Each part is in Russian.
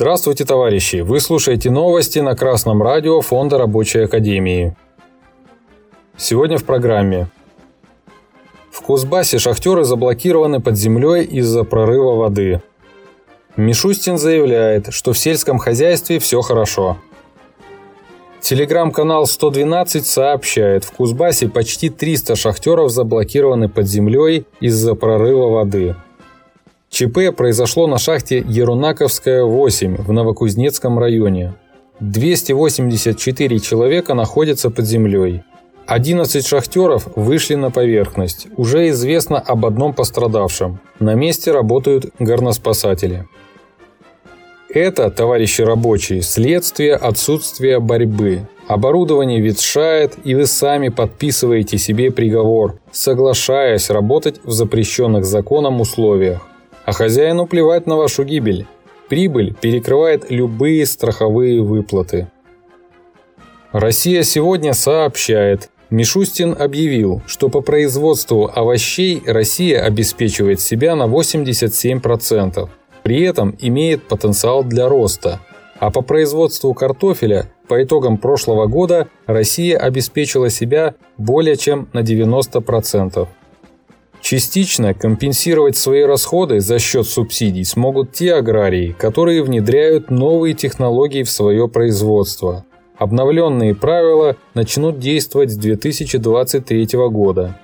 Здравствуйте, товарищи! Вы слушаете новости на Красном радио Фонда Рабочей Академии. Сегодня в программе. В Кузбассе шахтеры заблокированы под землей из-за прорыва воды. Мишустин заявляет, что в сельском хозяйстве все хорошо. Телеграм-канал 112 сообщает, в Кузбассе почти 300 шахтеров заблокированы под землей из-за прорыва воды. ЧП произошло на шахте Ерунаковская, 8 в Новокузнецком районе. 284 человека находятся под землей. 11 шахтеров вышли на поверхность. Уже известно об одном пострадавшем. На месте работают горноспасатели. Это, товарищи рабочие, следствие отсутствия борьбы. Оборудование ветшает, и вы сами подписываете себе приговор, соглашаясь работать в запрещенных законом условиях а хозяину плевать на вашу гибель. Прибыль перекрывает любые страховые выплаты. Россия сегодня сообщает, Мишустин объявил, что по производству овощей Россия обеспечивает себя на 87%, при этом имеет потенциал для роста. А по производству картофеля по итогам прошлого года Россия обеспечила себя более чем на 90%. Частично компенсировать свои расходы за счет субсидий смогут те аграрии, которые внедряют новые технологии в свое производство. Обновленные правила начнут действовать с 2023 года.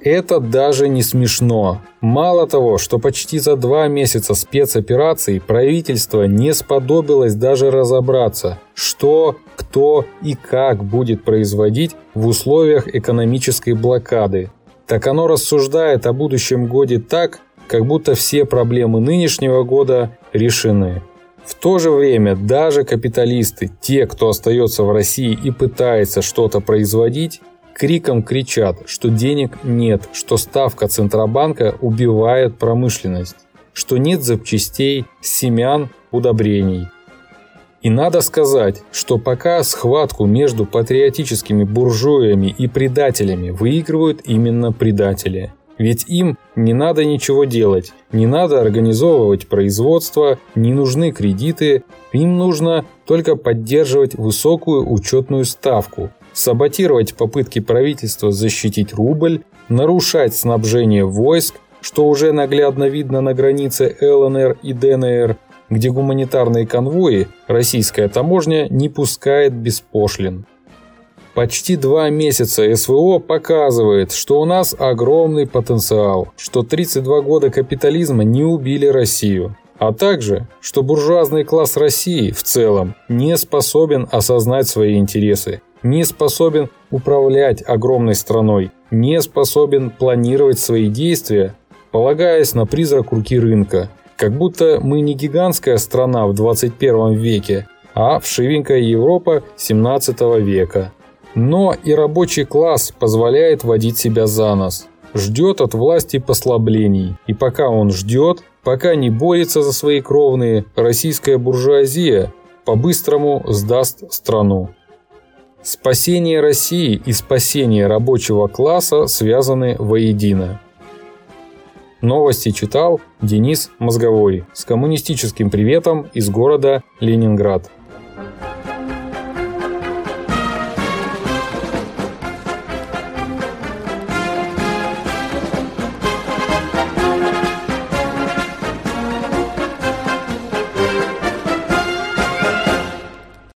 Это даже не смешно. Мало того, что почти за два месяца спецопераций правительство не сподобилось даже разобраться, что, кто и как будет производить в условиях экономической блокады, так оно рассуждает о будущем годе так, как будто все проблемы нынешнего года решены. В то же время даже капиталисты, те, кто остается в России и пытается что-то производить, криком кричат, что денег нет, что ставка Центробанка убивает промышленность, что нет запчастей, семян, удобрений. И надо сказать, что пока схватку между патриотическими буржуями и предателями выигрывают именно предатели. Ведь им не надо ничего делать, не надо организовывать производство, не нужны кредиты, им нужно только поддерживать высокую учетную ставку, саботировать попытки правительства защитить рубль, нарушать снабжение войск, что уже наглядно видно на границе ЛНР и ДНР, где гуманитарные конвои российская таможня не пускает без пошлин. Почти два месяца СВО показывает, что у нас огромный потенциал, что 32 года капитализма не убили Россию, а также, что буржуазный класс России в целом не способен осознать свои интересы, не способен управлять огромной страной, не способен планировать свои действия, полагаясь на призрак руки рынка – как будто мы не гигантская страна в 21 веке, а вшивенькая Европа 17 века. Но и рабочий класс позволяет водить себя за нос. Ждет от власти послаблений. И пока он ждет, пока не борется за свои кровные, российская буржуазия по-быстрому сдаст страну. Спасение России и спасение рабочего класса связаны воедино. Новости читал Денис Мозговой с коммунистическим приветом из города Ленинград.